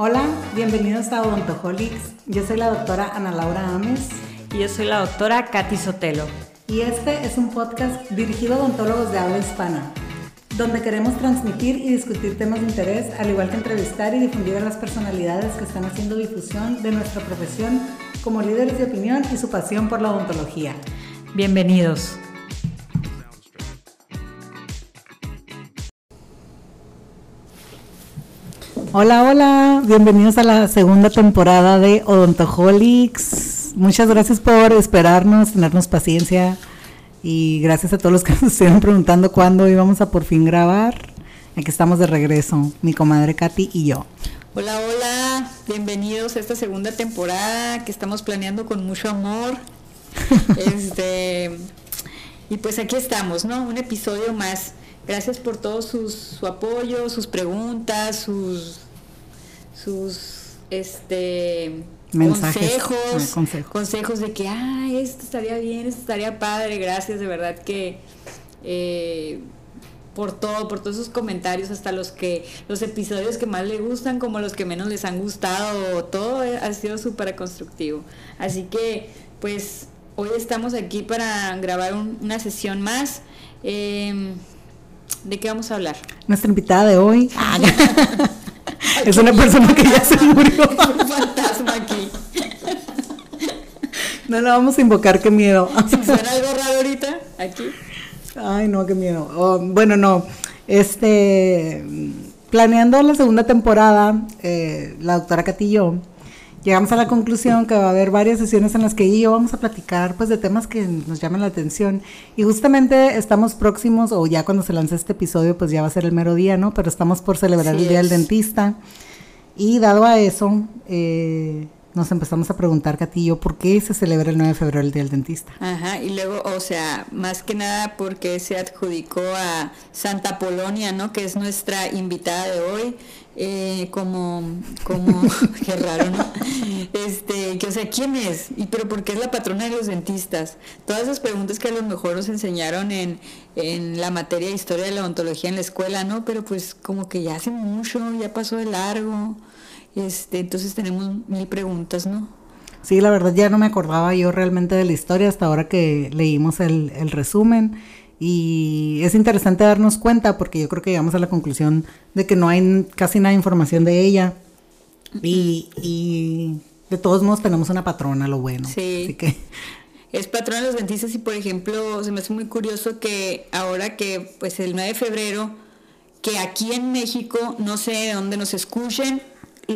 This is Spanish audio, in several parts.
Hola, bienvenidos a Odontoholics. Yo soy la doctora Ana Laura Ames. Y yo soy la doctora Katy Sotelo. Y este es un podcast dirigido a odontólogos de habla hispana, donde queremos transmitir y discutir temas de interés, al igual que entrevistar y difundir a las personalidades que están haciendo difusión de nuestra profesión como líderes de opinión y su pasión por la odontología. Bienvenidos. Hola, hola, bienvenidos a la segunda temporada de Odontoholics. Muchas gracias por esperarnos, tenernos paciencia y gracias a todos los que nos estuvieron preguntando cuándo íbamos a por fin grabar. Aquí estamos de regreso, mi comadre Katy y yo. Hola, hola, bienvenidos a esta segunda temporada que estamos planeando con mucho amor. este, y pues aquí estamos, ¿no? Un episodio más. Gracias por todo su apoyo, sus preguntas, sus, sus este, consejos, consejos, de que, ah, esto estaría bien, esto estaría padre. Gracias, de verdad que eh, por todo, por todos sus comentarios, hasta los que los episodios que más le gustan, como los que menos les han gustado, todo ha sido súper constructivo. Así que, pues, hoy estamos aquí para grabar una sesión más. Eh, ¿De qué vamos a hablar? Nuestra invitada de hoy es una persona que ya se murió. un fantasma aquí. No la vamos a invocar, qué miedo. ¿Suena algo raro ahorita? Aquí. Ay, no, qué miedo. Oh, bueno, no. Este, planeando la segunda temporada, eh, la doctora Catillo llegamos a la conclusión que va a haber varias sesiones en las que yo vamos a platicar pues de temas que nos llaman la atención y justamente estamos próximos o ya cuando se lance este episodio pues ya va a ser el mero día, ¿no? Pero estamos por celebrar el Día del Dentista y dado a eso eh, nos empezamos a preguntar, Catillo, ¿por qué se celebra el 9 de febrero el Día del Dentista? Ajá, y luego, o sea, más que nada porque se adjudicó a Santa Polonia, ¿no? Que es nuestra invitada de hoy. Eh, como, como, qué raro, ¿no? Este, que, o sea, ¿quién es? Y pero ¿por qué es la patrona de los dentistas? Todas esas preguntas que a lo mejor nos enseñaron en, en la materia de historia de la odontología en la escuela, ¿no? Pero pues como que ya hace mucho, ya pasó de largo, este, entonces tenemos mil preguntas, ¿no? Sí, la verdad ya no me acordaba yo realmente de la historia hasta ahora que leímos el, el resumen y es interesante darnos cuenta porque yo creo que llegamos a la conclusión de que no hay casi nada de información de ella. Y, de todos modos tenemos una patrona, lo bueno. Sí. que... Es patrona de los dentistas y por ejemplo se me hace muy curioso que ahora que pues el 9 de febrero, que aquí en México, no sé de dónde nos escuchen,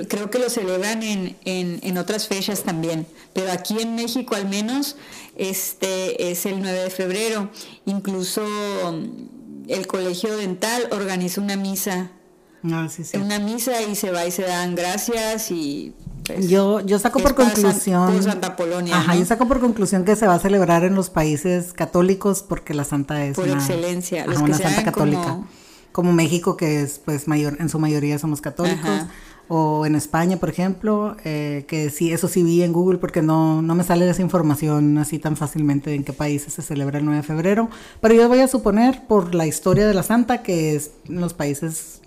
creo que lo celebran en, en, otras fechas también, pero aquí en México al menos este es el 9 de febrero. Incluso mm, el colegio dental organiza una misa. Ah, sí, sí. Una misa y se va y se dan gracias y pues, yo, yo saco por conclusión. Santa Polonia. Ajá, yo saco por conclusión que se va a celebrar en los países católicos porque la santa es. Por excelencia, una santa católica. Como... México, que es, pues, mayor, en su mayoría somos católicos o en España, por ejemplo, eh, que sí, eso sí vi en Google porque no, no me sale esa información así tan fácilmente en qué países se celebra el 9 de febrero, pero yo voy a suponer por la historia de la Santa que es en los países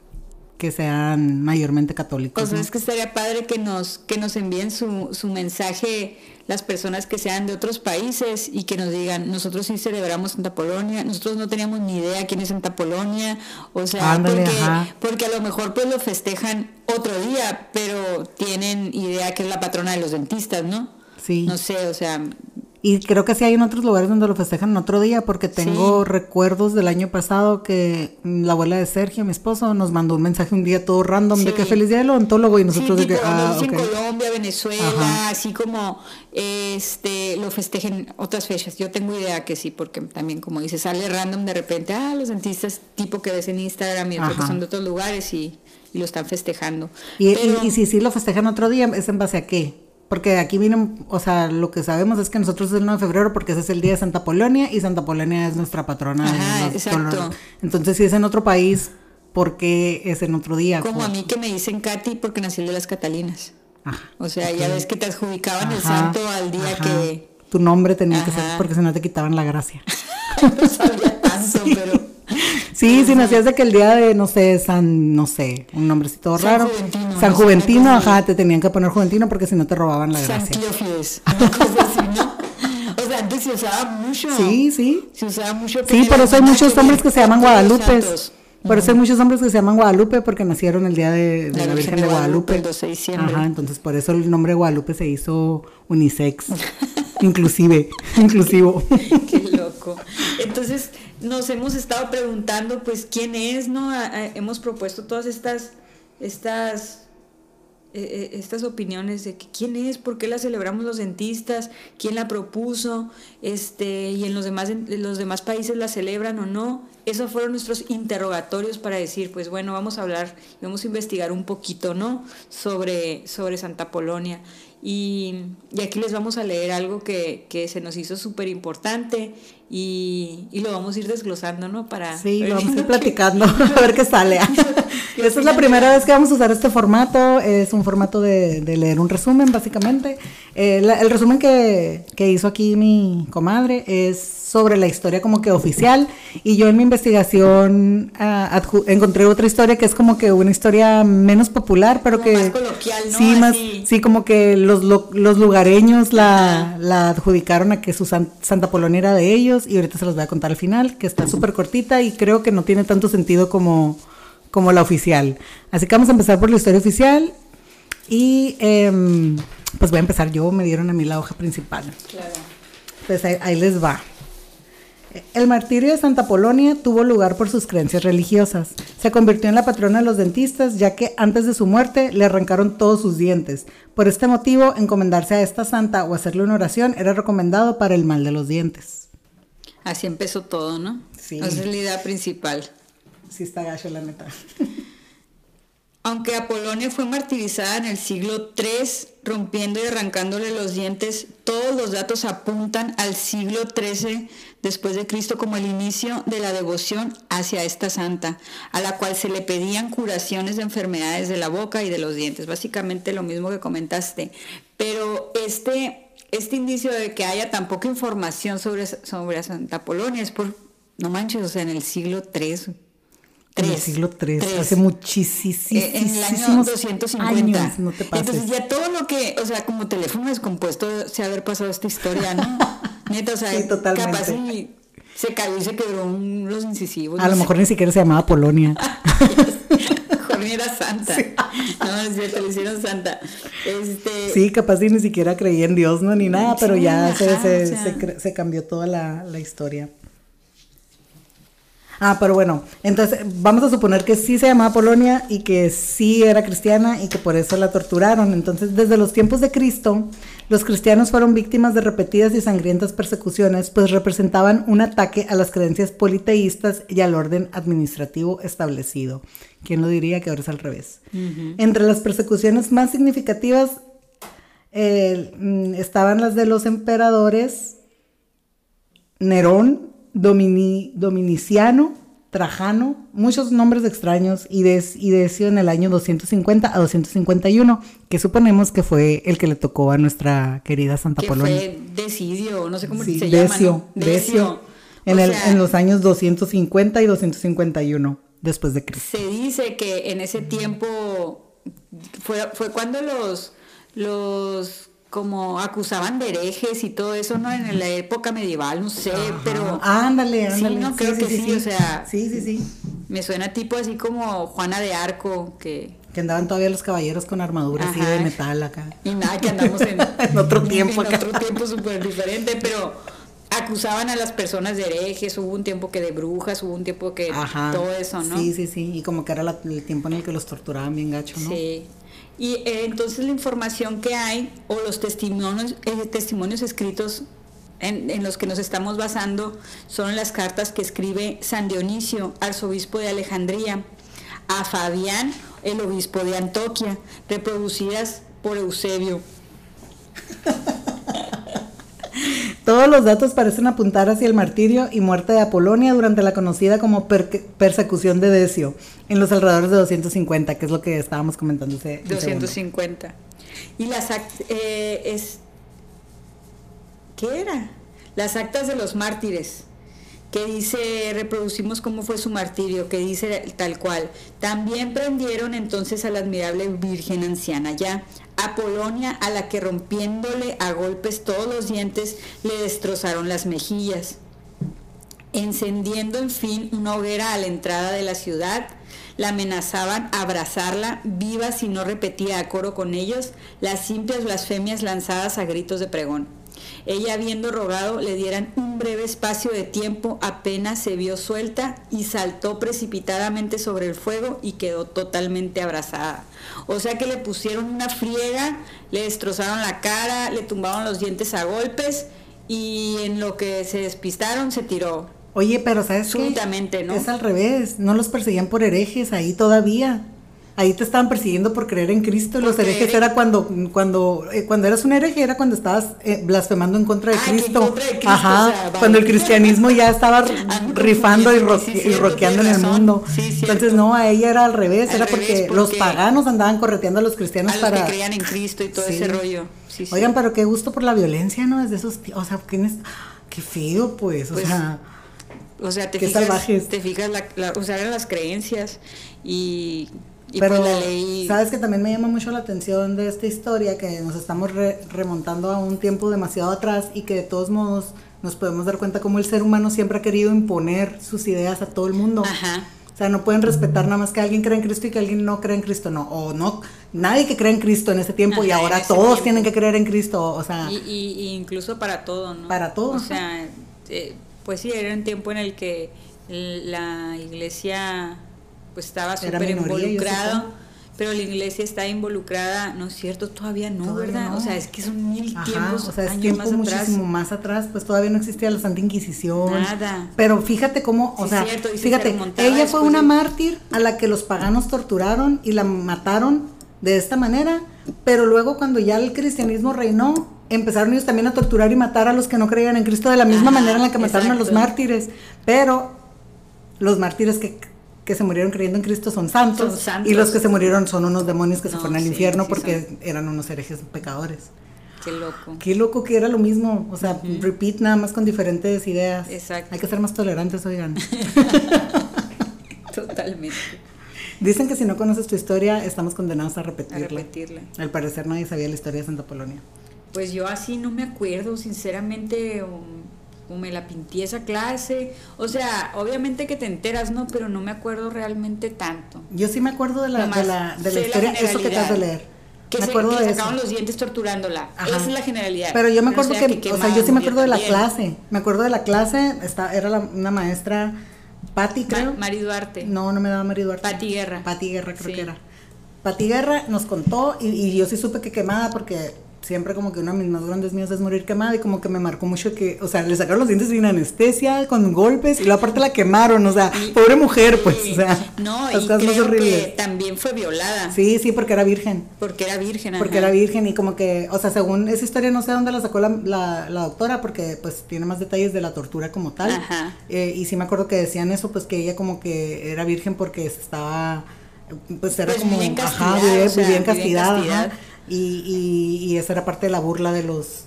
que sean mayormente católicos. Pues es que estaría padre que nos, que nos envíen su, su mensaje las personas que sean de otros países y que nos digan, nosotros sí celebramos Santa Polonia, nosotros no teníamos ni idea quién es Santa Polonia, o sea, porque, porque, a lo mejor pues lo festejan otro día, pero tienen idea que es la patrona de los dentistas, ¿no? Sí. No sé, o sea, y creo que sí hay en otros lugares donde lo festejan en otro día, porque tengo recuerdos del año pasado que la abuela de Sergio, mi esposo, nos mandó un mensaje un día todo random de que feliz día del odontólogo y nosotros de que ah, en Colombia, Venezuela, así como este lo festejen otras fechas. Yo tengo idea que sí, porque también como dice, sale random de repente, ah, los dentistas tipo que ves en Instagram y que son de otros lugares y, lo están festejando. Y, y si sí lo festejan otro día, ¿es en base a qué? Porque aquí vienen, o sea, lo que sabemos es que nosotros es el 9 de febrero porque ese es el día de Santa Polonia y Santa Polonia es nuestra patrona. Ajá, exacto. Entonces, si es en otro país, ¿por qué es en otro día? Como a mí que me dicen Katy porque nací de las Catalinas. Ajá, o sea, ya ves que te adjudicaban el santo al día que... Tu nombre tenía que ser porque si no te quitaban la gracia. no sabía tanto, pero... Sí, sí, nacías de que el día de, no sé, San, no sé, un nombrecito raro. San Juventino, ajá, te tenían que poner Juventino porque si no te robaban la gracia. San Cleofides. O sea, antes se usaba mucho. Sí, sí. Se usaba mucho. Sí, por eso hay muchos hombres que se llaman Guadalupe. Por eso hay muchos hombres que se llaman Guadalupe porque nacieron el día de, la, Virgen de Guadalupe. El de diciembre. Ajá, entonces por eso el nombre Guadalupe se hizo unisex. inclusive, inclusivo. Qué loco. Entonces nos hemos estado preguntando, pues, ¿quién es? ¿No? hemos propuesto todas estas, estas eh, estas opiniones de que quién es, por qué la celebramos los dentistas, quién la propuso, este, y en los demás, en los demás países la celebran o no. Esos fueron nuestros interrogatorios para decir, pues bueno, vamos a hablar, vamos a investigar un poquito, ¿no? Sobre, sobre Santa Polonia. Y, aquí les vamos a leer algo que, que se nos hizo súper importante y, y, lo vamos a ir desglosando, ¿no? Para sí, lo vamos a ir platicando, a ver qué sale. Esta es la primera vez que vamos a usar este formato, es un formato de, de leer un resumen, básicamente. Eh, el resumen que, que hizo aquí mi comadre es sobre la historia como que oficial y yo en mi investigación uh, encontré otra historia que es como que una historia menos popular pero que más coloquial ¿no? sí más sí como que los, los lugareños la, la, adjudicaron a que su Santa Polonia era de ellos y ahorita se los voy a contar al final que está súper cortita y creo que no tiene tanto sentido como como la oficial así que vamos a empezar por la historia oficial y eh, pues voy a empezar yo me dieron a mí la hoja principal claro pues ahí les va. El martirio de Santa Polonia tuvo lugar por sus creencias religiosas. Se convirtió en la patrona de los dentistas ya que antes de su muerte le arrancaron todos sus dientes. Por este motivo, encomendarse a esta santa o hacerle una oración era recomendado para el mal de los dientes. Así empezó todo, ¿no? Sí. Esa es la idea principal. Sí está gacho, la neta. Aunque Apolonia fue martirizada en el siglo III, rompiendo y arrancándole los dientes, todos los datos apuntan al siglo XIII después de Cristo como el inicio de la devoción hacia esta santa, a la cual se le pedían curaciones de enfermedades de la boca y de los dientes. Básicamente lo mismo que comentaste. Pero este, este indicio de que haya tan poca información sobre, sobre Santa Apolonia es por, no manches, o sea, en el siglo III en el siglo III, hace muchísimos eh, En el año 250. Años, no te pases. Entonces ya todo lo que, o sea, como teléfono descompuesto, se haber pasado esta historia, ¿no? Neta, o sea, sí, totalmente. capaz y se cayó y se quebró los incisivos. A lo mejor ni siquiera se llamaba Polonia. Era santa. No, es cierto, le hicieron santa. Este... Sí, capaz ni siquiera creía en Dios, no, ni nada, pero ya se, se, se, se, cambió toda la, la historia. Ah, pero bueno, entonces vamos a suponer que sí se llamaba Polonia y que sí era cristiana y que por eso la torturaron. Entonces, desde los tiempos de Cristo, los cristianos fueron víctimas de repetidas y sangrientas persecuciones, pues representaban un ataque a las creencias politeístas y al orden administrativo establecido. ¿Quién lo diría que ahora es al revés? Entre las persecuciones más significativas eh, mm, estaban las de los emperadores Nerón, Domini, Dominiciano, Trajano, muchos nombres extraños, y, des, y deció en el año 250 a 251, que suponemos que fue el que le tocó a nuestra querida Santa que Polonia. Fue Decidio, no sé cómo se Decio, llama. ¿no? Decio. En, el, en los años 250 y 251 después de Cristo. Se dice que en ese tiempo fue, fue cuando los, los como acusaban de herejes y todo eso, ¿no? En la época medieval, no sé, pero... Ándale, ándale. Sí, no, creo que sí, o sea... Sí, sí, sí. Me suena tipo así como Juana de Arco, que... Que andaban todavía los caballeros con armaduras así de metal acá. Y nada, que andamos en... en otro tiempo en otro tiempo súper diferente, pero acusaban a las personas de herejes, hubo un tiempo que de brujas, hubo un tiempo que Ajá. todo eso, ¿no? Sí, sí, sí, y como que era la, el tiempo en el que los torturaban bien gacho, ¿no? Sí. Y eh, entonces la información que hay o los testimonios, eh, testimonios escritos en, en, los que nos estamos basando son las cartas que escribe San Dionisio, arzobispo de Alejandría, a Fabián, el obispo de Antoquia, reproducidas por Eusebio. Todos los datos parecen apuntar hacia el martirio y muerte de Apolonia durante la conocida como per persecución de Decio, en los alrededores de 250, que es lo que estábamos comentando. Ese, 250. Y las eh, es ¿qué era? Las actas de los mártires, que dice, reproducimos cómo fue su martirio, que dice tal cual. También prendieron entonces a la admirable Virgen anciana, ya Apolonia, a la que rompiéndole a golpes todos los dientes, le destrozaron las mejillas. Encendiendo en fin una hoguera a la entrada de la ciudad, la amenazaban abrazarla viva si no repetía a coro con ellos las simples blasfemias lanzadas a gritos de pregón. Ella habiendo rogado le dieran un breve espacio de tiempo, apenas se vio suelta y saltó precipitadamente sobre el fuego y quedó totalmente abrazada. O sea que le pusieron una friega, le destrozaron la cara, le tumbaron los dientes a golpes y en lo que se despistaron se tiró. Oye, pero ¿sabes Súbitamente, ¿no? Es al revés, no los perseguían por herejes ahí todavía. Ahí te estaban persiguiendo por creer en Cristo. Los herejes era cuando cuando eh, cuando eras un hereje era cuando estabas eh, blasfemando en contra de Cristo. Ajá. cuando el cristianismo ya estaba rifando y, roqueando en el mundo. Entonces no, a ella era al revés, era porque, los paganos andaban correteando a los cristianos para que creían en Cristo y todo ese rollo. Oigan, pero qué gusto por la violencia, ¿no? Desde esos, o sea, qué feo, pues, o pues, sea, o sea, te fijas, te fijas la, o sea, eran las creencias y pero sabes que también me llama mucho la atención de esta historia que nos estamos remontando a un tiempo demasiado atrás y que de todos modos nos podemos dar cuenta cómo el ser humano siempre ha querido imponer sus ideas a todo el mundo. Ajá. O sea, no pueden respetar nada más que alguien cree en Cristo y que alguien no cree en Cristo, no. O no, nadie que cree en Cristo en ese tiempo y ahora todos tienen que creer en Cristo, o sea. Y, incluso para todo, ¿no? Para todo. O sea, eh, pues sí, era un tiempo en el que la iglesia pues estaba súper involucrado. Pero la iglesia está involucrada, ¿no es cierto? Todavía no, ¿verdad? O sea, es que son mil tiempos. O sea, es tiempo muchísimo más atrás, pues todavía no existía la Santa Inquisición. Nada. Pero fíjate cómo, o sea, fíjate, ella fue una mártir a la que los paganos torturaron y la mataron de esta manera, pero luego cuando ya el cristianismo reinó, empezaron ellos también a torturar y matar a los que no creían en Cristo de la misma manera en la que mataron a los mártires. Pero los mártires que que se murieron creyendo en Cristo son santos, y los que se murieron son unos demonios que se fueron al infierno porque eran unos herejes pecadores. Qué loco. Qué loco que era lo mismo, o sea, repeat nada más con diferentes ideas. Exacto. Hay que ser más tolerantes, oigan. Totalmente. Dicen que si no conoces tu historia, estamos condenados a repetirla. A repetirla. Al parecer nadie sabía la historia de Santa Polonia. Pues yo así no me acuerdo, sinceramente, o me la pinté esa clase. O sea, obviamente que te enteras, ¿no? Pero no me acuerdo realmente tanto. Yo sí me acuerdo de la, de la, de la historia, eso que te has de leer. Que, me acuerdo se, sacaban los dientes torturándola. Esa es la generalidad. Pero yo me acuerdo que, o sea, yo sí me acuerdo de la clase. Me acuerdo de la clase, está, era una maestra, Patti, creo. Mari Duarte. No, no me daba Mari Duarte. Pati Guerra. Pati Guerra, creo que era. Pati Guerra nos contó y, y, yo sí supe que quemada porque siempre como que una de mis más grandes mías es morir quemada y como que me marcó mucho que, o sea, le sacaron los dientes sin anestesia, con golpes y luego aparte la quemaron, o sea, pobre mujer, pues, o sea, no, y creo que también fue violada. Sí, sí, porque era virgen. Porque era virgen, Porque era virgen y como que, o sea, según esa historia no sé dónde la sacó la, la, doctora porque pues tiene más detalles de la tortura como tal. Ajá. Eh, y sí me acuerdo que decían eso, pues que ella como que era virgen porque estaba pues era pues como bien castigada, ajá, bien, castigada, y, y, esa era parte de la burla de los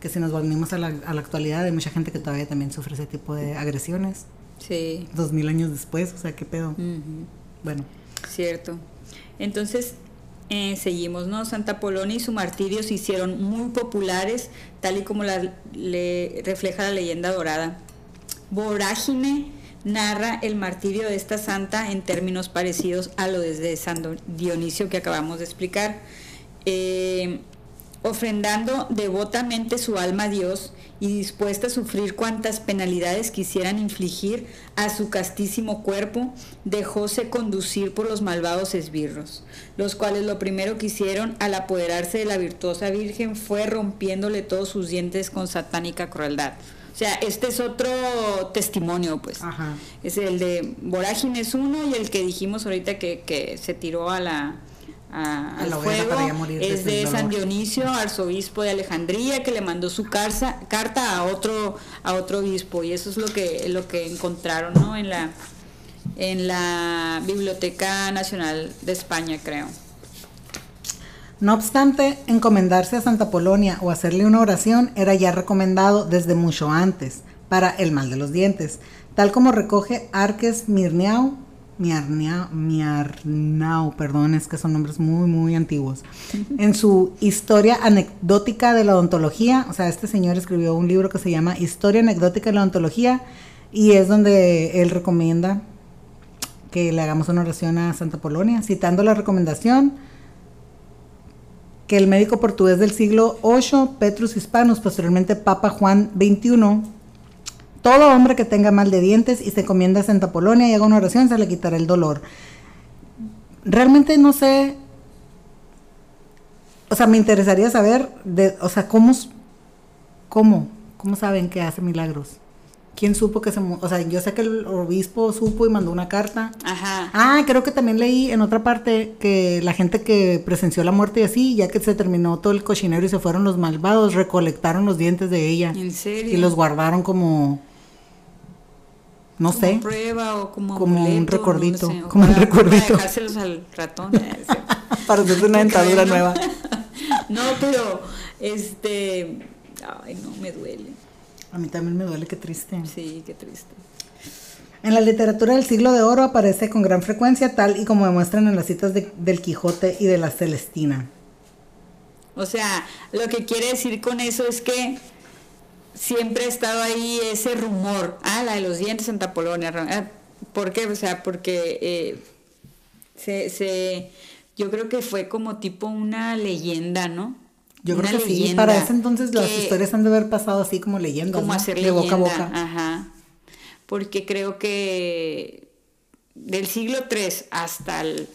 que si nos volvimos a la, a la actualidad hay mucha gente que todavía también sufre ese tipo de agresiones. Sí. Dos mil años después, o sea, qué pedo. Bueno. Cierto. Entonces, eh, seguimos, ¿no? Santa Polonia y su martirio se hicieron muy populares, tal y como la, le refleja la leyenda dorada. Vorágine narra el martirio de esta santa en términos parecidos a lo de San Dionisio que acabamos de explicar. Eh, ofrendando devotamente su alma a Dios y dispuesta a sufrir cuantas penalidades quisieran infligir a su castísimo cuerpo, dejóse conducir por los malvados esbirros, los cuales lo primero que hicieron al apoderarse de la virtuosa Virgen fue rompiéndole todos sus dientes con satánica crueldad. O sea, este es otro testimonio, pues. Es el de Vorágines uno y el que dijimos ahorita que, que se tiró a la, al fuego es de San Dionisio, arzobispo de Alejandría, que le mandó su carta a otro a otro obispo y eso es lo que lo que encontraron, ¿no? En la en la Biblioteca Nacional de España, creo. No obstante, encomendarse a Santa Polonia o hacerle una oración era ya recomendado desde mucho antes, para el mal de los dientes, tal como recoge Arques Mirneau, Miarnau, perdón, es que son nombres muy, muy antiguos. En su Historia Anecdótica de la Odontología, o sea, este señor escribió un libro que se llama Historia Anecdótica de la Odontología y es donde él recomienda que le hagamos una oración a Santa Polonia, citando la recomendación que el médico portugués del siglo VIII, Petrus Hispanus, posteriormente Papa Juan XXI, todo hombre que tenga mal de dientes y se comienda a Santa Polonia y haga una oración, se le quitará el dolor. Realmente no sé, o sea, me interesaría saber, de, o sea, cómo, cómo, cómo saben que hace milagros. ¿Quién supo que se... O sea, yo sé que el obispo supo y mandó una carta. Ajá. Ah, creo que también leí en otra parte que la gente que presenció la muerte y así, ya que se terminó todo el cochinero y se fueron los malvados, recolectaron los dientes de ella. ¿En serio? Y los guardaron como... No como sé. prueba o como, Como un recordito, no sé, o como un recordito. Para dejárselos al ratón. Para hacerse una dentadura ¿no? nueva. No, pero este. Ay, no, me duele. A mí también me duele, qué triste. Sí, qué triste. En la literatura del siglo de oro aparece con gran frecuencia, tal y como demuestran en las citas de- del Quijote y de la Celestina. O sea, lo que quiere decir con eso es que siempre ha estado ahí ese rumor. Ah, la de los dientes Santa Polonia. ah, ¿Por qué? O sea, porque eh, se, se, yo creo que fue como tipo una leyenda, ¿no? Yo Una creo que sí. Para ese entonces las historias han de haber pasado así como leyendas. como ¿no? hacer de boca a boca. Ajá. Porque creo que del siglo III hasta el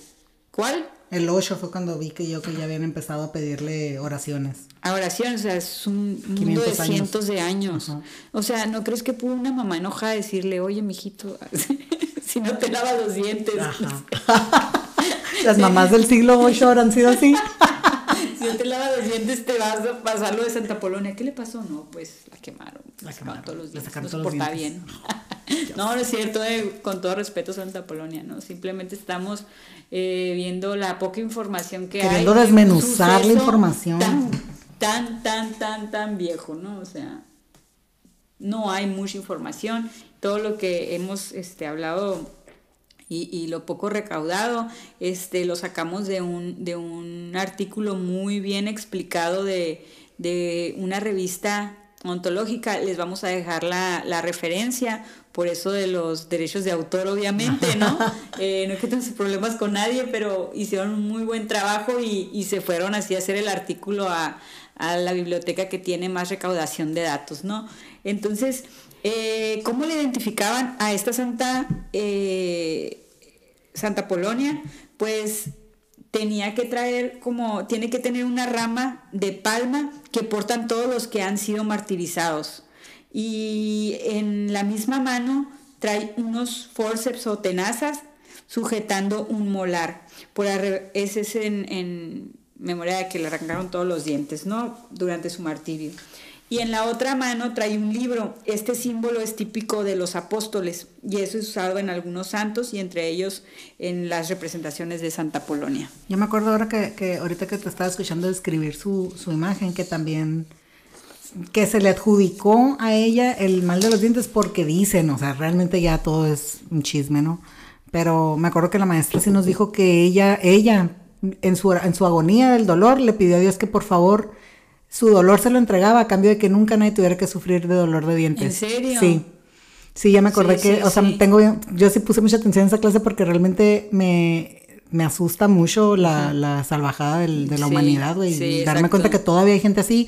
¿cuál? El 8 fue cuando vi que yo que ya habían empezado a pedirle oraciones. A oración, o sea, es un mundo 500 de años. cientos de años. Ajá. O sea, ¿no crees que pudo una mamá enojada decirle, oye, mijito, si no te lavas los dientes, Las mamás del siglo 8 habrán sido así. No te lavas los dientes te vas a pasar lo de Santa Polonia? ¿Qué le pasó? No, pues la quemaron. La quemaron, todos los dientes. sacaron no todos los bien. no, no es cierto, eh, con todo respeto Santa Polonia, ¿no? Simplemente estamos eh, viendo la poca información que Queriendo hay. un desmenuzar la información. Tan, tan, tan, tan, tan viejo, ¿no? O sea, no hay mucha información. Todo lo que hemos este, hablado y, y lo poco recaudado, este, lo sacamos de un, de un artículo muy bien explicado de, de una revista ontológica. Les vamos a dejar la, la referencia, por eso de los derechos de autor, obviamente, ¿no? Eh, no es que tengan problemas con nadie, pero hicieron un muy buen trabajo y, y se fueron así a hacer el artículo a, a la biblioteca que tiene más recaudación de datos, ¿no? Entonces, eh, ¿cómo le identificaban a esta santa, eh, Santa Polonia? Pues tenía que traer como, tiene que tener una rama de palma que portan todos los que han sido martirizados. Y en la misma mano trae unos forceps o tenazas sujetando un molar. Por ese es en, en memoria de que le arrancaron todos los dientes, ¿no? Durante su martirio. Y en la otra mano trae un libro. Este símbolo es típico de los apóstoles y eso es usado en algunos santos y entre ellos en las representaciones de Santa Polonia. Yo me acuerdo ahora que, que ahorita que te estaba escuchando describir su, su imagen, que también que se le adjudicó a ella el mal de los dientes porque dicen, o sea, realmente ya todo es un chisme, ¿no? Pero me acuerdo que la maestra sí nos dijo que ella, ella, en su, en su agonía del dolor, le pidió a Dios que por favor su dolor se lo entregaba a cambio de que nunca nadie tuviera que sufrir de dolor de dientes. ¿En serio? Sí. Sí, ya me acordé Sí, que, sí, o sea, sí. tengo, yo sí puse mucha atención en esa clase porque realmente me, me asusta mucho la, la salvajada del- de la humanidad, güey. y darme exacto. cuenta que todavía hay gente así,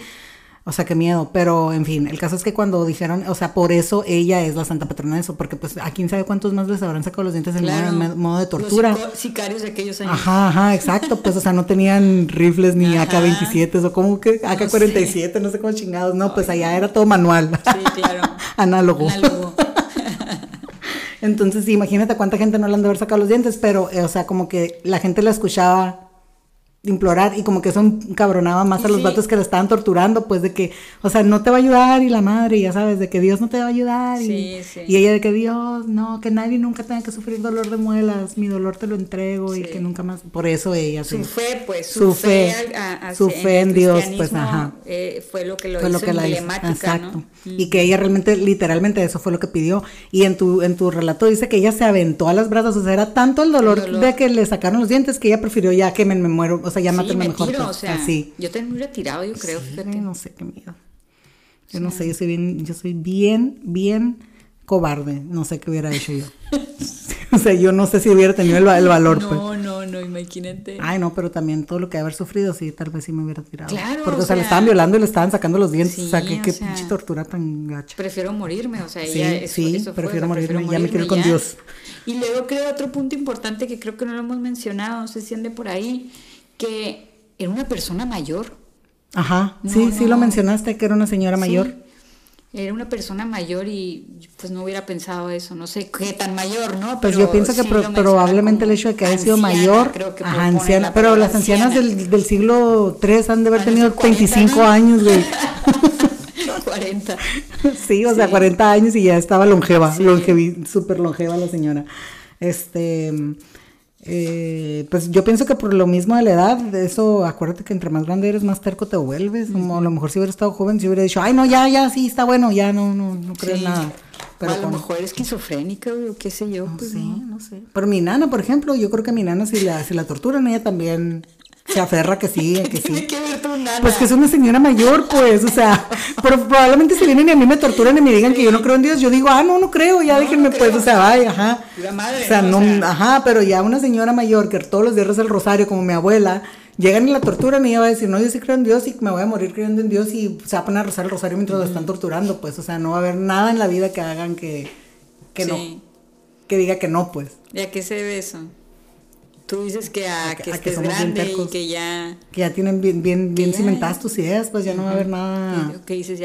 o sea, qué miedo. Pero, en fin, el caso es que cuando dijeron, o sea, por eso ella es la santa patrona de eso, porque pues a quién sabe cuántos más les habrán sacado los dientes en Claro. modo, de- modo de tortura. Los sicarios de aquellos años. Ajá, ajá, exacto, pues, o sea, no tenían rifles ni Ajá. AK-27 o como que AK-47, no sé cómo chingados, no, pues allá era todo manual. Sí, claro. Análogo. Análogo. Entonces, sí, imagínate cuánta gente no le han de haber sacado los dientes, pero, eh, o sea, como que la gente la escuchaba implorar y como que eso cabronaba más a los vatos que le estaban torturando, pues de que, o sea, no te va a ayudar y la madre, ya sabes, de que Dios no te va a ayudar y, y ella de que Dios, no, que nadie nunca tenga que sufrir dolor de muelas, mi dolor te lo entrego y que nunca más, por eso ella. Su fe, pues, su, fe, su fe en, Dios, pues, ajá. Eh, fue lo que lo hizo emblemática, exacto. Y que ella realmente, literalmente eso fue lo que pidió. Y en tu, en tu relato dice que ella se aventó a las brasas, o sea, era tanto el dolor, de que le sacaron los dientes que ella prefirió ya que me, me muero, o sea, ya sí, mejor. Tiro, o sea, así. Yo tengo muy retirado, yo creo, fíjate. No sé, qué miedo. Yo no sé, yo soy bien, yo soy bien, bien cobarde. No sé qué hubiera hecho yo. o sea, yo no sé si hubiera tenido el, el valor. No, pues. no, no, imagínate. Ay, no, pero también todo lo que haber sufrido, sí, tal vez sí me hubiera tirado. Claro. Porque, o sea, le estaban violando y le estaban sacando los dientes. o sea, qué, qué pinche tortura tan gacha. Prefiero morirme, o sea, sí, eso, sí, eso prefiero, morirme, prefiero ya me quiero con Dios. Y luego creo otro punto importante que creo que no lo hemos mencionado, no sé si ande por ahí, que era una persona mayor. Ajá, sí, sí lo mencionaste, que era una señora mayor. Era una persona mayor y pues no hubiera pensado eso, no sé qué tan mayor, ¿no? pues yo pienso que probablemente el hecho de que haya sido mayor, ajá, anciana, pero las ancianas del, del, siglo III han de haber tenido 25 años, güey. 40. sí, o sea, 40 años y ya estaba longeva, súper longeva la señora. Este, eh, pues yo pienso que por lo mismo de la edad, eso, acuérdate que entre más grande eres, más terco te vuelves. Como a lo mejor si hubiera estado joven, si hubiera dicho, ay, no, ya, ya, sí, está bueno, ya no, no, no crees nada. Pero a lo mejor es esquizofrénica o qué sé yo. No pues, sé, no. sé. Pero mi nana, por ejemplo, yo creo que mi nana, si la, si la torturan, ella también se aferra que sí, que sí. Tiene que ver tu nana. Pues que es una señora mayor, pues, o sea, pero probablemente si vienen y a mí me torturan y me digan que yo no creo en Dios, yo digo, ah, no, no creo, ya déjenme, pues, o sea, vaya, ajá. o sea, no, ajá, pero ya una señora mayor que todos los días reza el rosario, como mi abuela, llegan y la torturan y ella va a decir, no, yo sí creo en Dios y me voy a morir creyendo en Dios y se va a poner a rezar el rosario mientras lo están torturando, pues, o sea, no va a haber nada en la vida que hagan que, que no, que diga que no, pues. ¿Y a qué se ve eso? Tú dices que a, que, estés grande y que ya... Que ya tienen bien, bien, bien cimentadas tus ideas, pues ya no va a haber nada...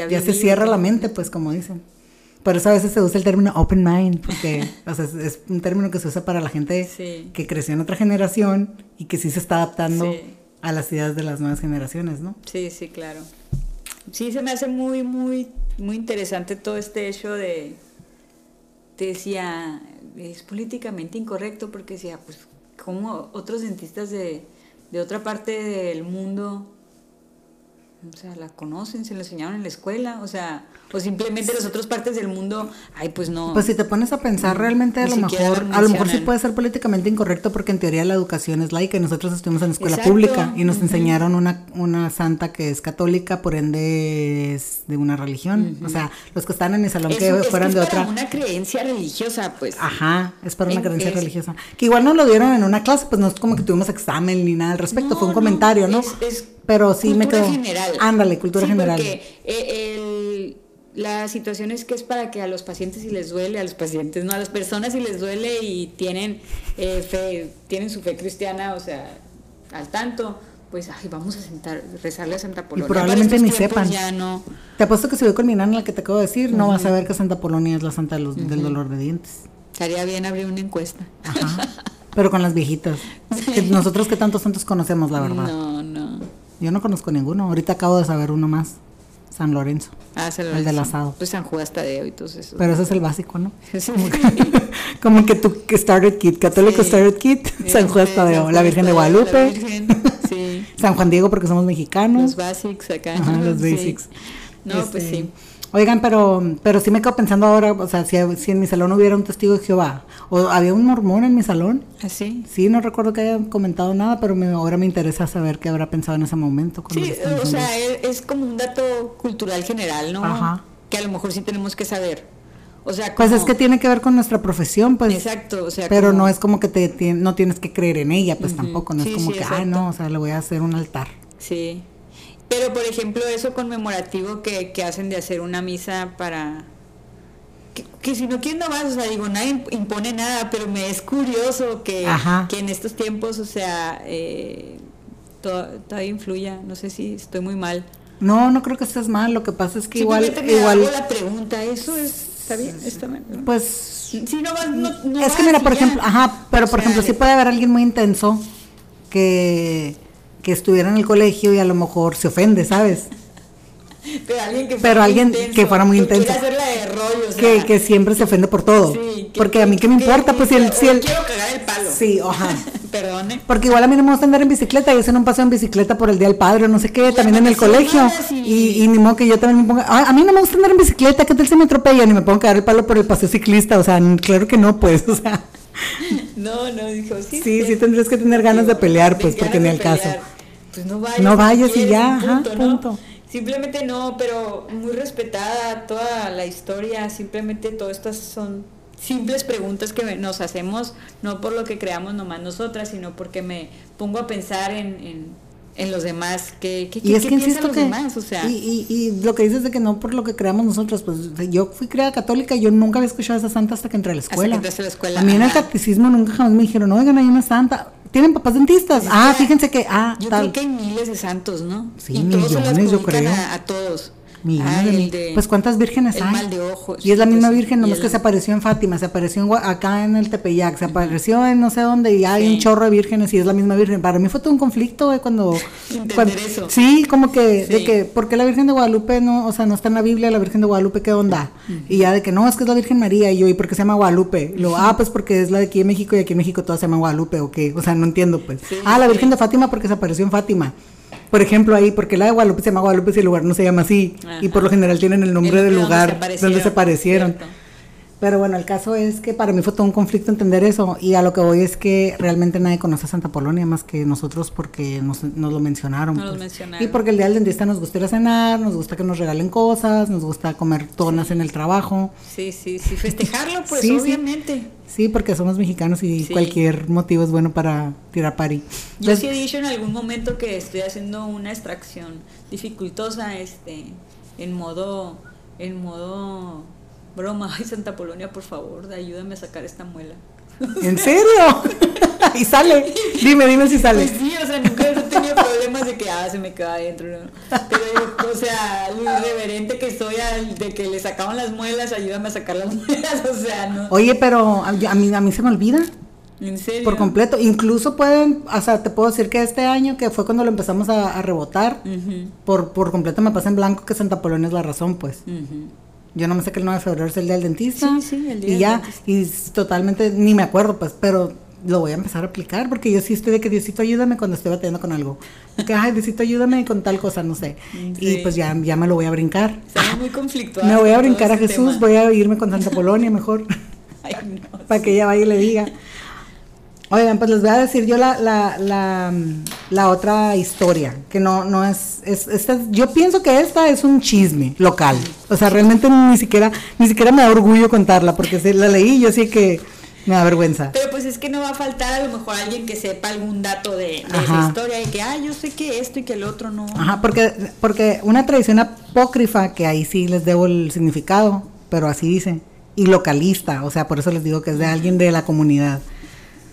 ya, se cierra la mente, pues como dicen. Por eso a veces se usa el término open mind, porque o sea, es, un término que se usa para la gente que creció en otra generación y que sí se está adaptando a las ideas de las nuevas generaciones, ¿no? Sí, sí, claro. Sí, se me hace muy, muy, muy interesante todo este hecho de... Te decía, es políticamente incorrecto porque decía, pues como otros dentistas de, de otra parte del mundo, o sea, la conocen, se la enseñaron en la escuela, o sea, o simplemente las otras partes del mundo, ay, pues no. Pues si te pones a pensar realmente a lo mejor, a lo mejor sí puede ser políticamente incorrecto porque en teoría la educación es laica y nosotros estuvimos en escuela pública y nos enseñaron una, una santa que es católica, por ende es de una religión. O sea, los que están en mi salón que fueran de otra. una creencia religiosa, pues. Ajá, es para una creencia religiosa. Que igual no lo dieron en una clase, pues no es como que tuvimos examen ni nada al respecto, fue un comentario, ¿no? Pero sí me quedó. General. Ándale, cultura general. Porque eh, el la situación es que es para que a los pacientes si les duele, a los pacientes, no a las personas si les duele y tienen eh, fe, tienen su fe cristiana, o sea, al tanto, pues ay, vamos a sentar, rezarle a Santa Polonia. Y probablemente ni sepan. Te apuesto que si voy con mi nana la que te acabo de decir, no vas a ver que Santa Polonia es la santa del dolor de dientes. Estaría bien abrir una encuesta. Ajá. Pero con las viejitas. nosotros que tantos santos conocemos, la verdad. No, no. Yo no conozco ninguno. Ahorita acabo de saber uno más. San Lorenzo. Ah, San Lorenzo. El del asado. Pues San Judas Tadeo y todo eso. Pero ese es el básico, ¿no? Como que, tu started kit, católico started kit, San Judas Tadeo, la Virgen de Guadalupe, sí. San Juan Diego porque somos mexicanos. Los basics acá. los basics. No, pues este, sí. Oigan, pero, pero sí me quedo pensando ahora, o sea, si, si, en mi salón hubiera un testigo de Jehová, o había un mormón en mi salón. ¿Ah, sí? Sí, no recuerdo que hayan comentado nada, pero me, ahora me interesa saber qué habrá pensado en ese momento. Sí, o sea, es, como un dato cultural general, ¿no? Ajá. Que a lo mejor sí tenemos que saber. O sea, Pues es que tiene que ver con nuestra profesión, pues. Exacto, o sea. Pero no es como que te, no tienes que creer en ella, pues tampoco, no es como que, ah, no, o sea, le voy a hacer un altar. Sí. Pero, por ejemplo, eso conmemorativo que, que hacen de hacer una misa para... Que, si no quieren más, o sea, digo, nadie impone nada, pero me es curioso que, que en estos tiempos, o sea, eh, todavía influya. No sé si estoy muy mal. No, no creo que estés mal. Lo que pasa es que igual. Me igual hago la pregunta, ¿eso es, está bien? ¿Está bien? Pues. Si no vas, no, es que mira, por ejemplo, ajá, pero por ejemplo, sí puede haber alguien muy intenso que que estuviera en el colegio y a lo mejor se ofende, ¿sabes? Pero alguien que fuera, muy alguien intenso, que fuera muy que intenso. quiera hacerla de rollo, o que, sea, que siempre se ofende por todo. sí, que- Porque a mí qué me importa, pues si el, si el- quiero cagar el palo. Sí, ajá. Perdone. Porque igual a mí no me gusta andar en bicicleta, yo hice un paseo en bicicleta por el Día del Padre o no sé qué, también en el colegio. y- Y, ni modo que yo también me ponga, "Ay, a mí no me gusta andar en bicicleta, ¿qué tal si me atropellan? Y me pongo a cagar el palo por el paseo ciclista, o sea, claro que no, pues, o sea, No, no, dijo, sí. Sí, sí tendrías que tener ganas de pelear, pues, porque ni de al caso. Pues no vayas. No vayas y ya, ajá, ¿no? punto. Simplemente no, pero muy respetada toda la historia. Simplemente todas estas son simples preguntas que nos hacemos, no por lo que creamos nomás nosotras, sino porque me pongo a pensar en, en, en los demás. ¿Qué, qué, Y es qué que insisto los que, demás? O sea, y, y, y lo que dices de que no por lo que creamos nosotros, pues yo fui criada católica y yo nunca había escuchado a esa santa hasta que entré a la Hasta que escuela. entraste a la escuela, A mí en el catecismo nunca jamás me dijeron, oigan, hay una santa. ¿Tienen papás dentistas? Ah, que fíjense que, ah, yo tal. creo que hay miles de santos, ¿no? Sí, y todos se las yo creo. A, a todos. Millones Ah, de pues cuántas vírgenes el hay. mal de ojos. Y es la misma Pues, virgen, nomás el- que se apareció en Fátima, se apareció en acá en el Tepeyac, se apareció en no sé dónde y hay Sí. un chorro de vírgenes y es la misma virgen. Para mí fue todo un conflicto güey, cuando, Entender cuando- eso. sí, como que de que ¿por qué la Virgen de Guadalupe no, o sea, no está en la Biblia, la Virgen de Guadalupe qué onda? Y ya de que no, es que es la Virgen María y yo, ¿y por qué se llama Guadalupe? Lo, ah, pues porque es la de aquí de México y aquí en México todas se llaman Guadalupe o qué, o sea, no entiendo pues. Sí, ah, la. Virgen de Fátima porque se apareció en Fátima. Por ejemplo, ahí, porque la de Guadalupe se llama Guadalupe si el lugar no se llama así. Y por lo general tienen el nombre El del donde lugar se aparecieron, donde se aparecieron. cierto. Pero bueno, el caso es que para mí fue todo un conflicto entender eso. Y a lo que voy es que realmente nadie conoce a Santa Polonia más que nosotros porque nos, nos lo mencionaron. Nos pues. mencionaron. Y porque el día del dentista nos gusta ir a cenar, nos gusta que nos regalen cosas, nos gusta comer tonas en el trabajo. Sí, sí, sí, festejarlo, pues Sí, sí. obviamente. Sí, porque somos mexicanos y cualquier motivo es bueno para tirar pari. Yo sí he dicho en algún momento que estoy haciendo una extracción dificultosa, este, en modo, en modo broma. Ay, Santa Polonia, por favor, ayúdame a sacar esta muela. ¿En serio? y sale. Dime, dime si sale. Pues sí, o sea, nunca he tenido problemas de que, ah, se me queda adentro. ¿no? Pero, o sea, lo irreverente que soy al de que le sacaban las muelas, ayúdame a sacar las muelas, o sea, no. Oye, pero a mí, a mí se me olvida. En serio. Por completo. Incluso pueden, o sea, te puedo decir que este año, que fue cuando lo empezamos a, a rebotar, por, por completo me pasa en blanco que Santa Polonia es la razón, pues. Yo no me sé que el 9 de febrero es el día del dentista. Sí, sí, el día Y del ya, dentista. y totalmente, ni me acuerdo, pues, pero lo voy a empezar a aplicar porque yo sí estoy de que Diosito ayúdame cuando estoy batallando con algo. Que, ay, Diosito ayúdame con tal cosa, no sé. Y pues ya, ya me lo voy a brincar. Estamos muy conflictuados. Me voy a brincar a Jesús, tema. voy a irme con Santa Polonia mejor. Ay, no. para que ella vaya y le diga. Oigan, pues les voy a decir yo la, la, la, mm, la otra historia, que no, no es, es, esta es- yo pienso que esta es un chisme local. O sea, realmente ni siquiera, ni siquiera me da orgullo contarla, porque si la leí yo sí que me da vergüenza. Pero pues es que no va a faltar a lo mejor alguien que sepa algún dato de, de esa historia y que, ah, yo sé que esto y que el otro no. Ajá, porque, porque una tradición apócrifa, que ahí sí les debo el significado, pero así dice, y localista, o sea, por eso les digo que es de alguien de la comunidad.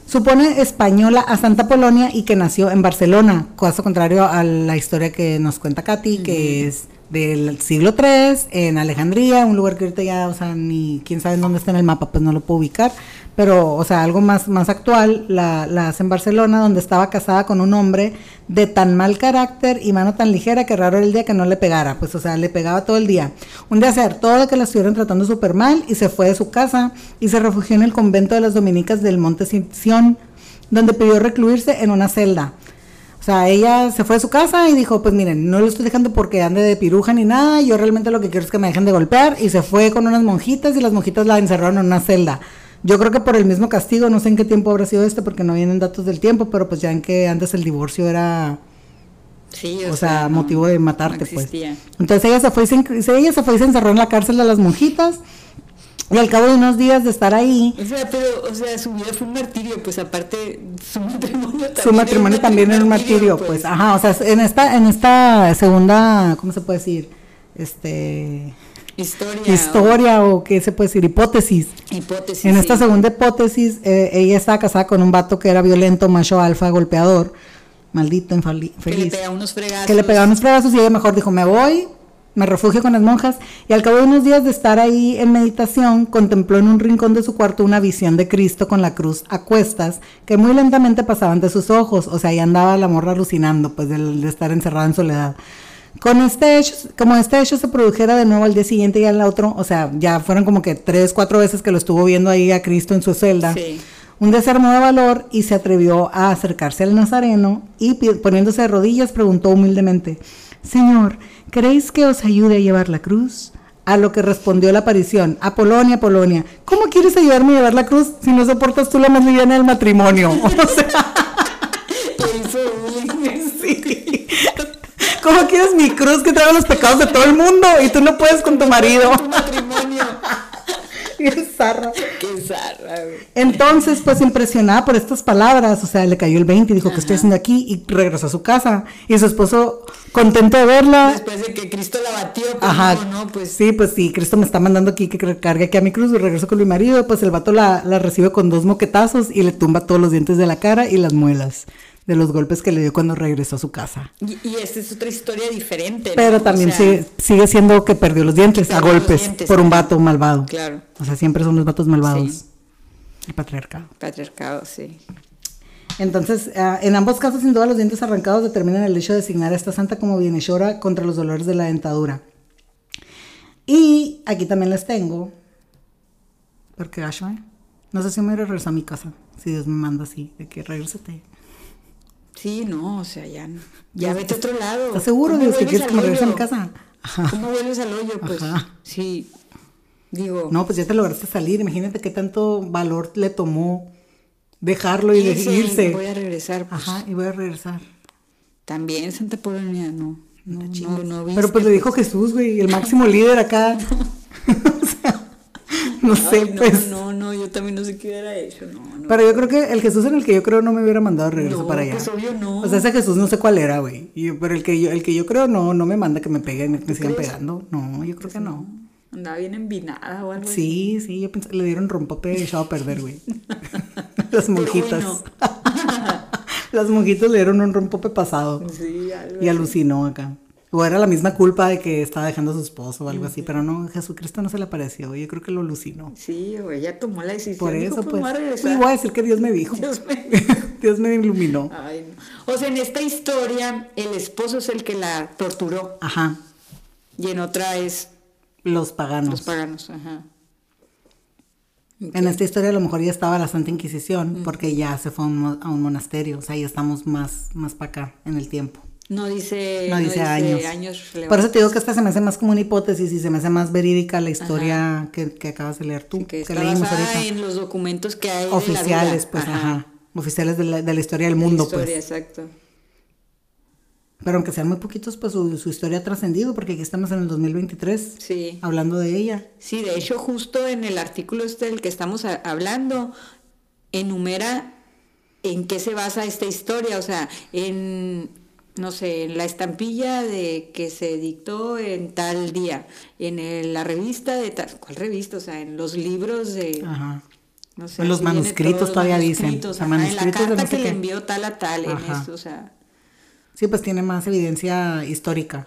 Supone española a Santa Polonia y que nació en Barcelona, caso contrario a la historia que nos cuenta Katy, que es del siglo III, en Alejandría, un lugar que ahorita ya, o sea, ni quién sabe dónde está en el mapa, pues no lo puedo ubicar, pero, o sea, algo más, más actual, la, hace en Barcelona, donde estaba casada con un hombre de tan mal carácter y mano tan ligera que raro era el día que no le pegara, pues, o sea, le pegaba todo el día. Un día se hartó de que la estuvieran tratando súper mal y se fue de su casa y se refugió en el convento de las dominicas del Monte Sion, donde pidió recluirse en una celda. O sea, ella se fue de su casa y dijo, pues miren, no lo estoy dejando porque ande de piruja ni nada, yo realmente lo que quiero es que me dejen de golpear y se fue con unas monjitas y las monjitas la encerraron en una celda. Yo creo que por el mismo castigo, no sé en qué tiempo habrá sido este porque no vienen datos del tiempo, pero pues ya en que antes el divorcio era, Sí, o, sea, motivo de matarte no pues. Entonces ella se fue y se, ella se fue y se encerró en la cárcel de las monjitas y al cabo de unos días de estar ahí, O sea, pero, o sea, su vida fue un martirio, pues aparte, su matrimonio también. su matrimonio también era un martirio, pues, ajá, o sea, en esta, en esta segunda, ¿cómo se puede decir? Este, Historia. historia o qué se puede decir, hipótesis. hipótesis. En esta sí. segunda hipótesis, eh, ella estaba casada con un vato que era violento, macho alfa, golpeador, maldito, infali- Que le infeliz, pega unos fregazos. que le pegaba unos fregazos y ella mejor dijo, me voy, me refugio con las monjas y al cabo de unos días de estar ahí en meditación, contempló en un rincón de su cuarto una visión de Cristo con la cruz a cuestas que muy lentamente pasaba ante sus ojos, o sea, ahí andaba la morra alucinando, pues, de, de estar encerrada en soledad. Con este hecho, como este hecho se produjera de nuevo al día siguiente y al otro, o sea, ya fueron como que tres, cuatro veces que lo estuvo viendo ahí a Cristo en su celda. Sí. Un desarmó de valor y se atrevió a acercarse al Nazareno y poniéndose de rodillas preguntó humildemente, Señor, ¿queréis que os ayude a llevar la cruz? A lo que respondió la aparición, Apolonia, Apolonia, ¿cómo quieres ayudarme a llevar la cruz si no soportas tú la más liviana del matrimonio? O sea, sí. ¿Cómo quieres mi cruz que traiga los pecados de todo el mundo y tú no puedes con tu marido? Tu matrimonio. Bien zarra. Qué zarra, güey. Entonces, pues impresionada por estas palabras, o sea, le cayó el 20 y dijo, ¿qué estoy haciendo aquí? Y regresó a su casa. Y su esposo, contento de verla. Después de que Cristo la batió, pues Ajá. no, no, pues Sí, pues sí, Cristo me está mandando aquí que cargue aquí a mi cruz y regreso con mi marido. Pues el vato la, la recibe con dos moquetazos y le tumba todos los dientes de la cara y las muelas de los golpes que le dio cuando regresó a su casa. Y, y esta es otra historia diferente. ¿no? Pero O también sea, sigue, sigue siendo que perdió los dientes a Perdió golpes dientes, por un vato malvado. Claro, O sea, siempre son los vatos malvados. Sí. El patriarcado. patriarcado, sí. Entonces, ah, en ambos casos, sin duda, los dientes arrancados determinan el hecho de designar a esta santa como bienhechora contra los dolores de la dentadura. Y aquí también les tengo, porque Ashway, no sé si me voy a regresar a mi casa, si Dios me manda así, de que regrésate. Sí, no, o sea, ya, no. ya Ya vete a otro lado. ¿Estás seguro, ¿Cómo Dios, que quieres que me regrese a mi hoyo? casa? Ajá. ¿Cómo vuelves al hoyo? Pues Ajá. sí, digo, No, pues ya te lograste salir, imagínate qué tanto valor le tomó dejarlo y de- irse, irse. voy a regresar. Pues, Ajá, y voy a regresar. También Santa Polonia, no. No, chingo, no, Pero viste, pues le dijo Jesús, güey, el máximo líder acá. o sea, no sé, Ay, no, pues. Yo también no sé qué hubiera hecho, no, no. Pero yo creo que el Jesús en el que yo creo no me hubiera mandado de regreso No, para allá. pues, obvio no. O sea, ese Jesús no sé cuál era, güey. Y Pero el que yo, el que yo creo no, no me manda que me peguen, me, me sigan pegando. No, yo creo que no. Andaba bien envinada o algo así. Sí, sí, yo pensé, le dieron rompope echado a perder, güey. Las monjitas. Las monjitas le dieron un rompope pasado. Sí, algo Y alucinó acá. O era la misma culpa de que estaba dejando a su esposo o algo así, pero no, Jesucristo no se le apareció, yo creo que lo alucinó. Sí, güey, ella tomó la decisión. Por dijo, eso, pues, pues, pues, regresar. voy a decir que Dios me dijo. Dios me- Dios me iluminó. Ay, no. O sea, en esta historia, el esposo es el que la torturó. Ajá, Y en otra es los paganos. los paganos. Ajá. En esta historia a lo mejor ya estaba la Santa Inquisición, porque ya se fue a un, a un monasterio, o sea, ya estamos más, más para acá en el tiempo. No dice, No dice años. Por eso te digo que esta se me hace más como una hipótesis y se me hace más verídica la historia que, que acabas de leer tú, que que, leímos ahorita. en los documentos que hay Oficiales, de la pues, ajá. Oficiales de la, de la historia del mundo, historia, pues. exacto. Pero aunque sean muy poquitos, pues su, su historia ha trascendido, porque aquí estamos en el 2023 Sí. hablando de ella. Sí, de hecho, justo en el artículo este del que estamos a- hablando, enumera en qué se basa esta historia, o sea, en, no sé, en la estampilla de que se dictó en tal día, en el- la revista de tal, ¿cuál revista? O sea, en los libros de, Ajá. no sé. En los manuscritos todavía dicen, manuscritos, o sea, ajá, en manuscritos la de carta no sé que le envió tal a tal, en o sea, Sí, pues tiene más evidencia histórica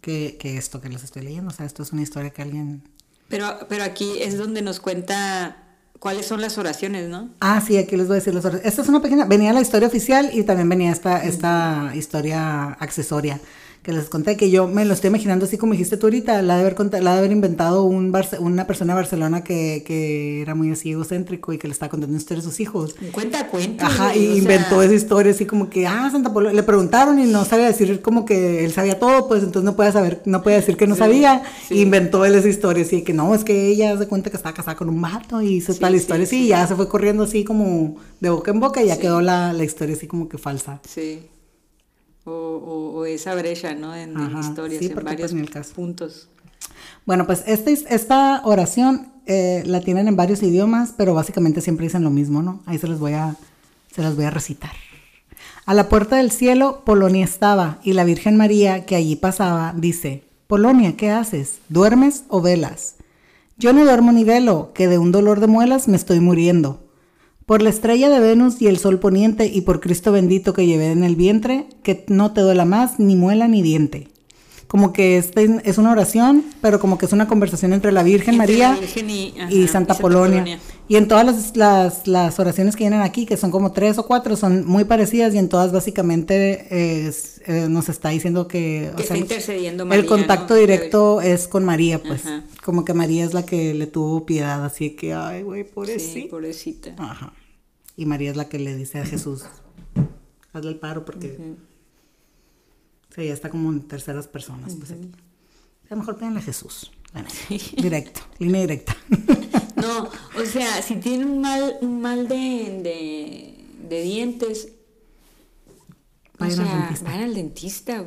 que, que esto que les estoy leyendo. O sea, esto es una historia que alguien... pero, pero aquí es donde nos cuenta cuáles son las oraciones, ¿no? Ah, sí, aquí les voy a decir las horas. Esta es una pequeña... Venía la historia oficial y también venía esta, esta historia accesoria que les conté, que yo me lo estoy imaginando así como dijiste tú ahorita, la de haber, la de haber inventado un Barce- una persona de Barcelona que, que era muy así egocéntrico y que le estaba contando historias a sus hijos. Cuenta cuentos. Ajá, y inventó sea, esa historia así como que, ah, Santa Polo, le preguntaron y no sabía decir como que él sabía todo, pues entonces no puede saber, no puede decir que no Sí, sabía, sí. inventó él esa historia, así que no, es que ella se cuenta que estaba casada con un vato y hizo Sí, tal historia así, sí. y ya se fue corriendo así como de boca en boca y ya quedó la, la historia así como que falsa. Sí. O, o, o esa brecha, ¿no? En, historias, sí, en varios pues, el caso. puntos. Bueno, pues esta, is- esta oración eh, la tienen en varios idiomas, pero básicamente siempre dicen lo mismo, ¿no? Ahí se los voy a, se las voy a recitar. A la puerta del cielo, Polonia estaba, y la Virgen María, que allí pasaba, dice, Polonia, ¿qué haces? ¿Duermes o velas? Yo no duermo ni velo, que de un dolor de muelas me estoy muriendo. Por la estrella de Venus y el sol poniente, y por Cristo bendito que llevé en el vientre, que no te duela más ni muela ni diente. como que este es una oración, pero como que es una conversación entre la Virgen María y, Santa, Polonia. Y en todas las, las, las, oraciones que vienen aquí, que son como tres o cuatro, son muy parecidas y en todas básicamente eh, nos está diciendo que, está intercediendo María, el contacto directo es con María, pues como que María es la que le tuvo piedad, así que, ay, güey, pobrecita. Sí, pobrecita. Ajá. Y María es la que le dice a Jesús, hazle el paro porque... Sí, ya está como en terceras personas, pues aquí. A lo mejor pídanle a Jesús. Directo, línea directa. no, o sea, si tiene un mal, un mal de, de, dientes, vayan al dentista. Vayan al dentista.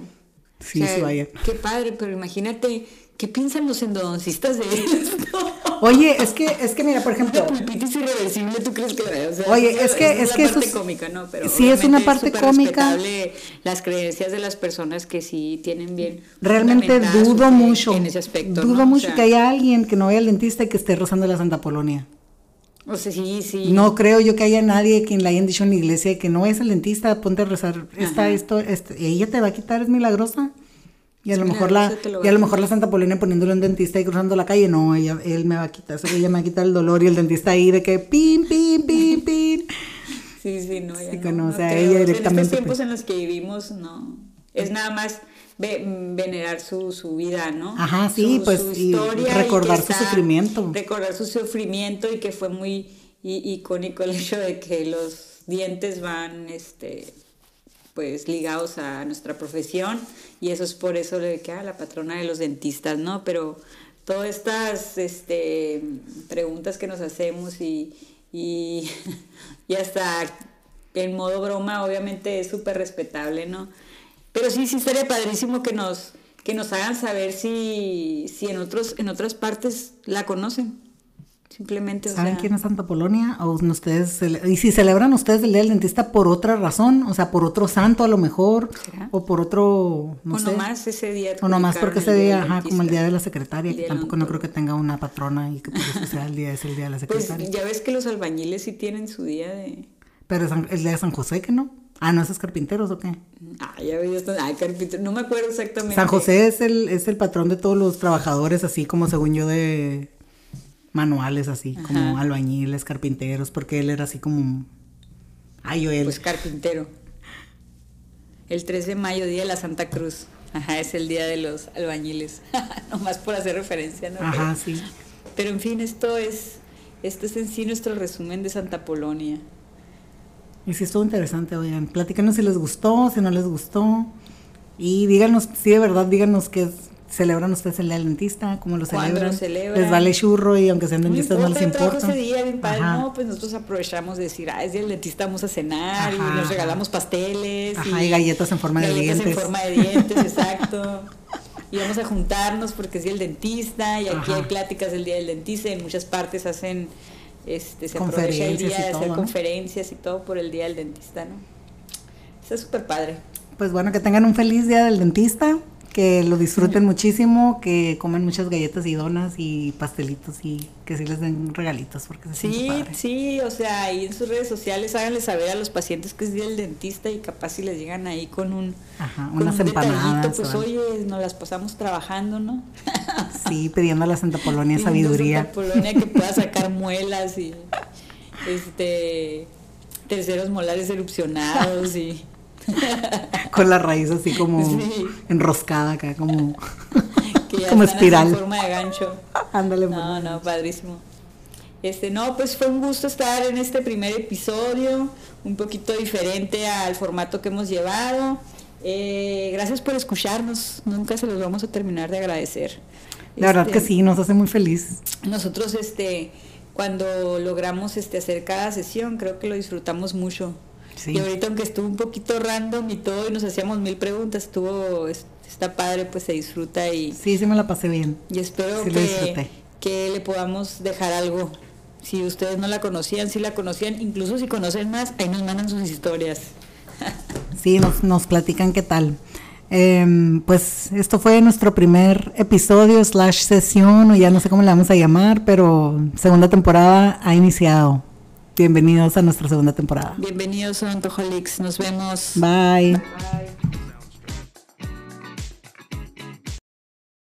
Sí, sí, vayan. Qué padre, pero imagínate ¿Qué piensan los endodoncistas de esto? Oye, es que, es que mira, por ejemplo. irreversible, ¿tú crees que.? oye, es, que. Es, es que parte cómica, ¿no? Pero sí, es una parte cómica. las creencias de las personas que sí tienen bien. Realmente dudo mucho. En ese aspecto. Dudo mucho que haya alguien que no vaya al dentista y que esté rozando la Santa Polonia. O sea, sí, sí. No creo yo que haya nadie quien le hayan dicho en la iglesia que no es el dentista, ponte a rezar. Esta, esto, esto, ella te va a quitar, es milagrosa. Y a lo mejor la, y a lo mejor la Santa Polina poniéndole un dentista y cruzando la calle, no, ella, él me va a quitar, ella me va a quitar el dolor y el dentista ahí de que pin, pin, pin, pin. Sí, sí, no, ya sí, no, o sea, ella directamente. En estos tiempos en los que vivimos, no, es nada más venerar su, su vida, ¿no? Ajá, sí, pues, y recordar su sufrimiento. Recordar su sufrimiento y que fue muy icónico el hecho de que los dientes van, este, pues ligados a nuestra profesión y eso es por eso le queda la patrona de los dentistas, ¿no? Pero todas estas este, preguntas que nos hacemos y, y, y hasta en modo broma obviamente es súper respetable, ¿no? Pero sí, sí estaría padrísimo que nos, que nos hagan saber si, si en, otros, en otras partes la conocen. Simplemente. ¿Saben quién es Santa Polonia? O ustedes, y si celebran ustedes el Día del Dentista por otra razón, o sea, por otro santo a lo mejor, o por otro, no o sé. nomás ese día. O nomás porque ese día, ajá, como el Día de la Secretaria, que tampoco no creo que tenga una patrona y que por eso sea el día, es el Día de la pues, Secretaria. Pues ya ves que los albañiles sí tienen su día de... Pero es el Día de San José, ¿que no? Ah, ¿no es carpinteros o qué? Ah, ya ves, ah, carpinteros, no me acuerdo exactamente. San José es el, es el patrón de todos los trabajadores, así como según yo de manuales así, como albañiles, carpinteros, porque él era así como... Ay, yo él. Pues carpintero. El 3 de mayo, Día de la Santa Cruz. Ajá, es el día de los albañiles. Nomás por hacer referencia, ¿no? Ajá, sí. Pero en fin, esto es, esto es en sí nuestro resumen de Santa Polonia. Y sí, estuvo interesante, oigan. Platícanos si les gustó, si no les gustó. Y díganos, sí, de verdad, díganos qué es ¿Celebran ustedes el día del dentista? ¿Cómo lo celebran? Lo celebran? Les vale churro y aunque sean dentistas no, les importa. ese día, mi padre, no, pues nosotros aprovechamos de decir, ah, es día del dentista, vamos a cenar y nos regalamos pasteles. Ajá, y, galletas en forma de dientes. Galletas en forma de dientes, exacto. Y vamos a juntarnos porque es día del dentista y aquí hay pláticas del día del dentista. En muchas partes hacen, este, se aprovecha el día de hacer conferencias y todo por el día del dentista, ¿no? Está súper padre. Pues bueno, que tengan un feliz día del dentista que lo disfruten muchísimo, que comen muchas galletas y donas y pastelitos y que sí les den regalitos porque se Sí, sí, o sea, ahí en sus redes sociales háganle saber a los pacientes que es día del dentista y capaz si les llegan ahí con un Ajá, unas empanadas, pues oye, nos las pasamos trabajando, ¿no? sí, pidiendo a la Santa Polonia sabiduría. Santa Polonia que pueda sacar muelas y este terceros molares erupcionados y Con la raíz así como enroscada acá, como, como espiral. En forma de gancho. Ándale, No, no, padrísimo. Este, no, pues fue un gusto estar en este primer episodio, un poquito diferente al formato que hemos llevado. Eh, gracias por escucharnos, nunca se los vamos a terminar de agradecer. La verdad que este, sí, nos hace muy feliz. Nosotros, este, cuando logramos este, hacer cada sesión, creo que lo disfrutamos mucho. Y ahorita aunque estuvo un poquito random y todo y nos hacíamos mil preguntas, estuvo, está padre, pues se disfruta y... Sí, sí me la pasé bien. Y espero que, que le podamos dejar algo. Si ustedes no la conocían, si la conocían, incluso si conocen más, ahí nos mandan sus historias. sí, nos, nos platican qué tal. Em, pues esto fue nuestro primer episodio slash sesión o ya no sé cómo le vamos a llamar, pero segunda temporada ha iniciado. Bienvenidos a nuestra segunda temporada. Bienvenidos a Antojolix. Nos vemos. Bye. Bye.